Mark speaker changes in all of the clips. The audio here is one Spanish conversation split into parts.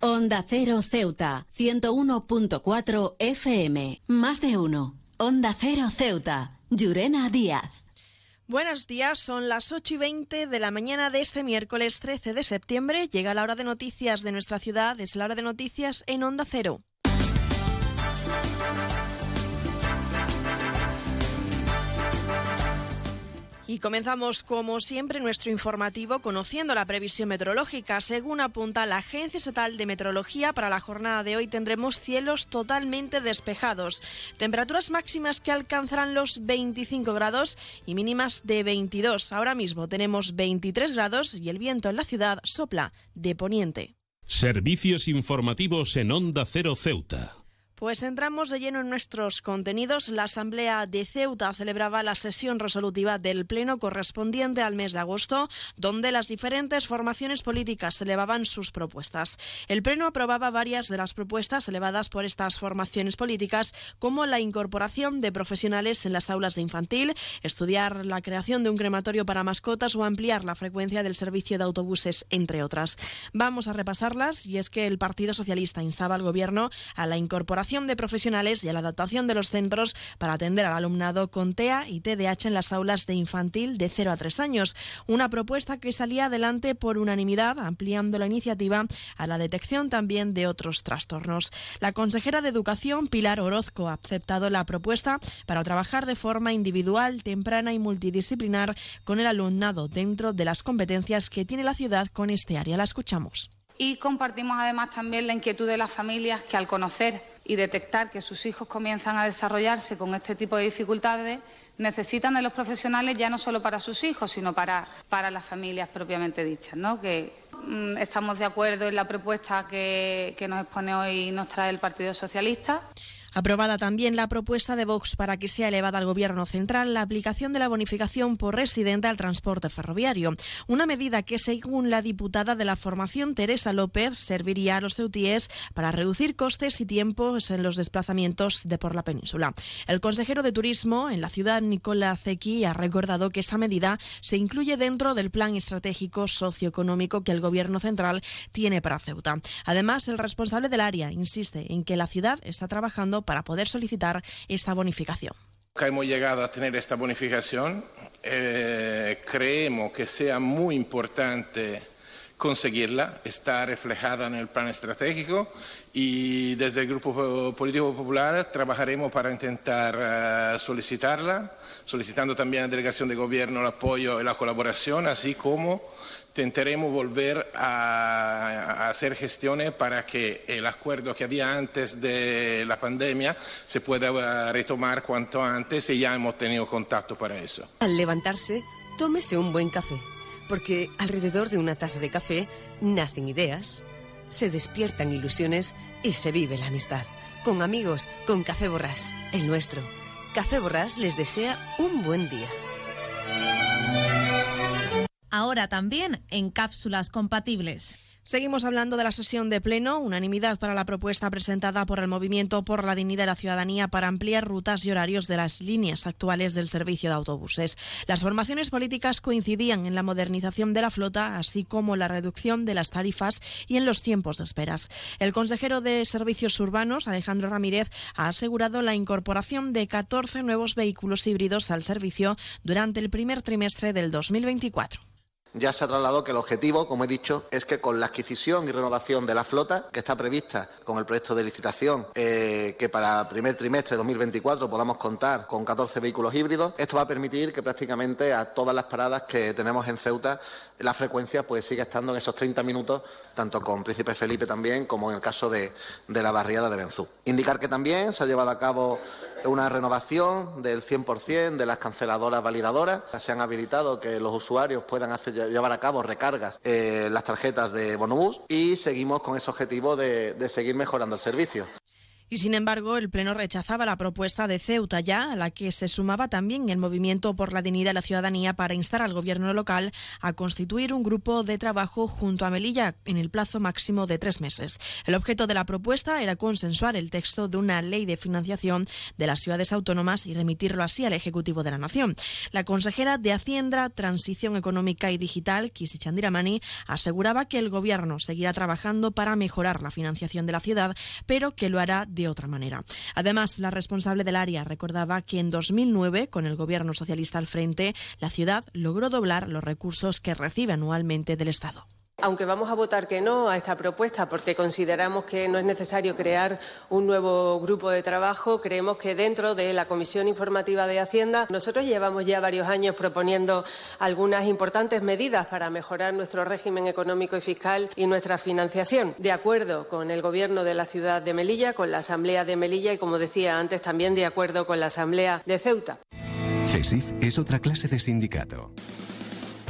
Speaker 1: Onda Cero Ceuta, 101.4 FM. Más de uno. Onda Cero Ceuta. Llurena Díaz.
Speaker 2: Buenos días, son las 8 y 20 de la mañana de este miércoles 13 de septiembre. Llega la hora de noticias de nuestra ciudad, es la hora de noticias en Onda Cero. Y comenzamos, como siempre, nuestro informativo conociendo la previsión meteorológica. Según apunta la Agencia Estatal de Meteorología, para la jornada de hoy tendremos cielos totalmente despejados, temperaturas máximas que alcanzarán los 25 grados y mínimas de 22. Ahora mismo tenemos 23 grados y el viento en la ciudad sopla de poniente.
Speaker 3: Servicios informativos en Onda Cero Ceuta.
Speaker 2: Pues entramos de lleno en nuestros contenidos. La Asamblea de Ceuta celebraba la sesión resolutiva del Pleno correspondiente al mes de agosto, donde las diferentes formaciones políticas elevaban sus propuestas. El Pleno aprobaba varias de las propuestas elevadas por estas formaciones políticas, como la incorporación de profesionales en las aulas de infantil, estudiar la creación de un crematorio para mascotas o ampliar la frecuencia del servicio de autobuses, entre otras. Vamos a repasarlas y es que el Partido Socialista instaba al Gobierno a la incorporación de profesionales y a la adaptación de los centros para atender al alumnado con TEA y TDAH en las aulas de infantil de 0 a 3 años. Una propuesta que salía adelante por unanimidad, ampliando la iniciativa a la detección también de otros trastornos. La consejera de Educación, Pilar Orozco, ha aceptado la propuesta para trabajar de forma individual, temprana y multidisciplinar con el alumnado dentro de las competencias que tiene la ciudad con este área. La escuchamos.
Speaker 4: Y compartimos además también la inquietud de las familias que al conocer y detectar que sus hijos comienzan a desarrollarse con este tipo de dificultades, necesitan de los profesionales ya no solo para sus hijos, sino para, para las familias propiamente dichas, ¿no? que mm, estamos de acuerdo en la propuesta que, que nos expone hoy y nos trae el Partido Socialista.
Speaker 2: Aprobada también la propuesta de Vox para que sea elevada al Gobierno central la aplicación de la bonificación por residente al transporte ferroviario, una medida que, según la diputada de la formación Teresa López, serviría a los ceutíes para reducir costes y tiempos en los desplazamientos de por la península. El consejero de Turismo en la ciudad, Nicola Zequi, ha recordado que esta medida se incluye dentro del plan estratégico socioeconómico que el Gobierno central tiene para Ceuta. Además, el responsable del área insiste en que la ciudad está trabajando para poder solicitar esta bonificación.
Speaker 5: Hemos llegado a tener esta bonificación. Eh, creemos que sea muy importante conseguirla, está reflejada en el plan estratégico y desde el Grupo Político Popular trabajaremos para intentar uh, solicitarla, solicitando también a la delegación de gobierno el apoyo y la colaboración, así como intentaremos volver a, a, hacer gestiones para que el acuerdo que había antes de la pandemia se pueda retomar cuanto antes y ya hemos tenido contacto para eso.
Speaker 6: Al levantarse, tómese un buen café, porque alrededor de una taza de café nacen ideas, se despiertan ilusiones y se vive la amistad. Con amigos, con Café Borrás, el nuestro. Café Borrás les desea un buen día
Speaker 7: ahora también en cápsulas compatibles.
Speaker 2: Seguimos hablando de la sesión de pleno, unanimidad para la propuesta presentada por el Movimiento por la Dignidad de la Ciudadanía para ampliar rutas y horarios de las líneas actuales del servicio de autobuses. Las formaciones políticas coincidían en la modernización de la flota, así como la reducción de las tarifas y en los tiempos de esperas. El consejero de Servicios Urbanos, Alejandro Ramírez, ha asegurado la incorporación de 14 nuevos vehículos híbridos al servicio durante el primer trimestre del 2024.
Speaker 8: Ya se ha trasladado que el objetivo, como he dicho, es que con la adquisición y renovación de la flota, que está prevista con el proyecto de licitación, eh, que para primer trimestre de 2024 podamos contar con 14 vehículos híbridos, esto va a permitir que prácticamente a todas las paradas que tenemos en Ceuta la frecuencia pues sigue estando en esos 30 minutos, tanto con Príncipe Felipe también como en el caso de, de la barriada de Benzú. Indicar que también se ha llevado a cabo una renovación del 100% de las canceladoras validadoras. Se han habilitado que los usuarios puedan hacer, llevar a cabo recargas eh, las tarjetas de Bonobús y seguimos con ese objetivo de, de seguir mejorando el servicio.
Speaker 2: Y sin embargo, el Pleno rechazaba la propuesta de Ceuta ya, a la que se sumaba también el Movimiento por la Dignidad de la Ciudadanía para instar al Gobierno local a constituir un grupo de trabajo junto a Melilla en el plazo máximo de tres meses. El objeto de la propuesta era consensuar el texto de una ley de financiación de las ciudades autónomas y remitirlo así al Ejecutivo de la Nación. La consejera de Hacienda, Transición Económica y Digital, Kisi Chandiramani, aseguraba que el Gobierno seguirá trabajando para mejorar la financiación de la ciudad, pero que lo hará de otra manera. Además, la responsable del área recordaba que en 2009, con el gobierno socialista al frente, la ciudad logró doblar los recursos que recibe anualmente del Estado.
Speaker 9: Aunque vamos a votar que no a esta propuesta porque consideramos que no es necesario crear un nuevo grupo de trabajo, creemos que dentro de la Comisión Informativa de Hacienda nosotros llevamos ya varios años proponiendo algunas importantes medidas para mejorar nuestro régimen económico y fiscal y nuestra financiación, de acuerdo con el Gobierno de la ciudad de Melilla, con la Asamblea de Melilla y, como decía antes, también de acuerdo con la Asamblea de Ceuta.
Speaker 10: CESIF es otra clase de sindicato.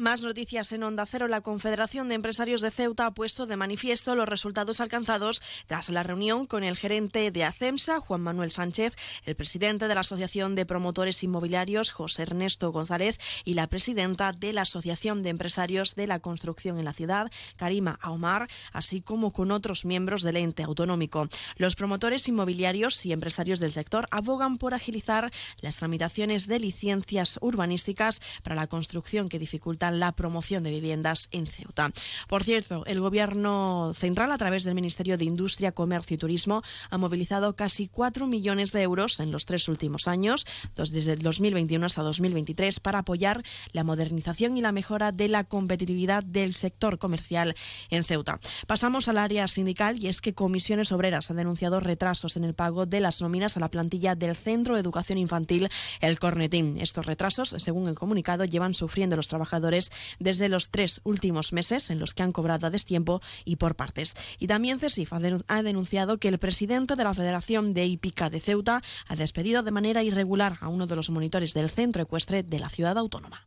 Speaker 2: Más noticias en Onda Cero. La Confederación de Empresarios de Ceuta ha puesto de manifiesto los resultados alcanzados tras la reunión con el gerente de ACEMSA, Juan Manuel Sánchez, el presidente de la Asociación de Promotores Inmobiliarios, José Ernesto González, y la presidenta de la Asociación de Empresarios de la Construcción en la ciudad, Karima Aomar, así como con otros miembros del ente autonómico. Los promotores inmobiliarios y empresarios del sector abogan por agilizar las tramitaciones de licencias urbanísticas para la construcción que dificulta la promoción de viviendas en Ceuta. Por cierto, el Gobierno central, a través del Ministerio de Industria, Comercio y Turismo, ha movilizado casi 4 millones de euros en los tres últimos años, desde el 2021 hasta 2023, para apoyar la modernización y la mejora de la competitividad del sector comercial en Ceuta. Pasamos al área sindical y es que Comisiones Obreras ha denunciado retrasos en el pago de las nóminas a la plantilla del Centro de Educación Infantil El Cornetín. Estos retrasos, según el comunicado, llevan sufriendo los trabajadores desde los tres últimos meses en los que han cobrado a destiempo y por partes. Y también CESIF ha denunciado que el presidente de la Federación de Hípica de Ceuta ha despedido de manera irregular a uno de los monitores del centro ecuestre de la ciudad autónoma.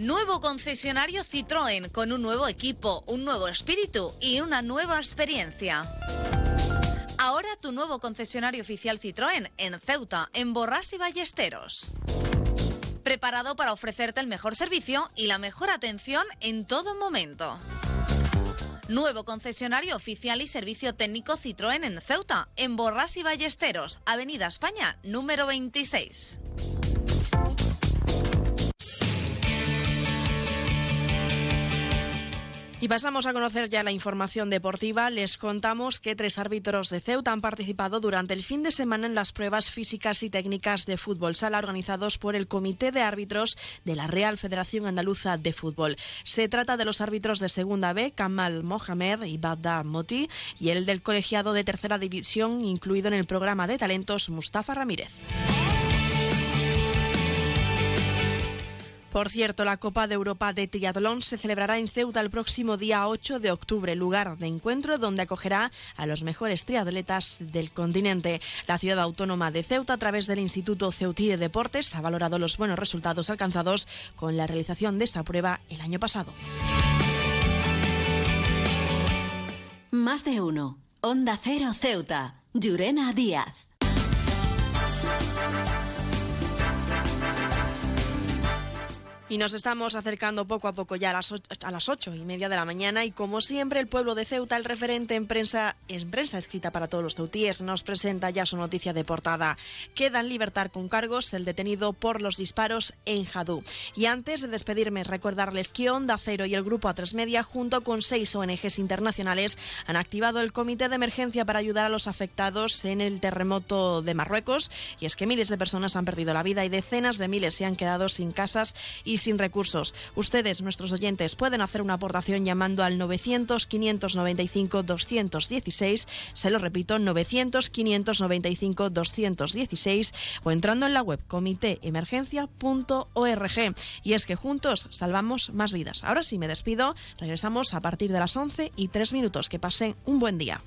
Speaker 7: Nuevo concesionario Citroën con un nuevo equipo, un nuevo espíritu y una nueva experiencia. Ahora tu nuevo concesionario oficial Citroën en Ceuta, en Borras y Ballesteros preparado para ofrecerte el mejor servicio y la mejor atención en todo momento. Nuevo concesionario oficial y servicio técnico Citroën en Ceuta, en Borras y Ballesteros, Avenida España, número 26.
Speaker 2: Y pasamos a conocer ya la información deportiva. Les contamos que tres árbitros de Ceuta han participado durante el fin de semana en las pruebas físicas y técnicas de fútbol sala organizados por el Comité de Árbitros de la Real Federación Andaluza de Fútbol. Se trata de los árbitros de Segunda B, Kamal Mohamed y Badda Moti, y el del colegiado de Tercera División, incluido en el programa de talentos Mustafa Ramírez. Por cierto, la Copa de Europa de Triatlón se celebrará en Ceuta el próximo día 8 de octubre, lugar de encuentro donde acogerá a los mejores triatletas del continente. La ciudad autónoma de Ceuta, a través del Instituto Ceutí de Deportes, ha valorado los buenos resultados alcanzados con la realización de esta prueba el año pasado.
Speaker 1: Más de uno. Onda Cero Ceuta. Llurena Díaz.
Speaker 2: Y nos estamos acercando poco a poco ya a las, ocho, a las ocho y media de la mañana y como siempre el pueblo de Ceuta, el referente en prensa, en prensa escrita para todos los ceutíes, nos presenta ya su noticia de portada. Queda en libertad con cargos el detenido por los disparos en Jadú. Y antes de despedirme, recordarles que Onda Cero y el Grupo A3 Media, junto con seis ONGs internacionales, han activado el Comité de Emergencia para ayudar a los afectados en el terremoto de Marruecos. Y es que miles de personas han perdido la vida y decenas de miles se han quedado sin casas y sin recursos. Ustedes, nuestros oyentes, pueden hacer una aportación llamando al 900-595-216, se lo repito, 900-595-216 o entrando en la web comitéemergencia.org. Y es que juntos salvamos más vidas. Ahora sí me despido, regresamos a partir de las 11 y 3 minutos. Que pasen un buen día.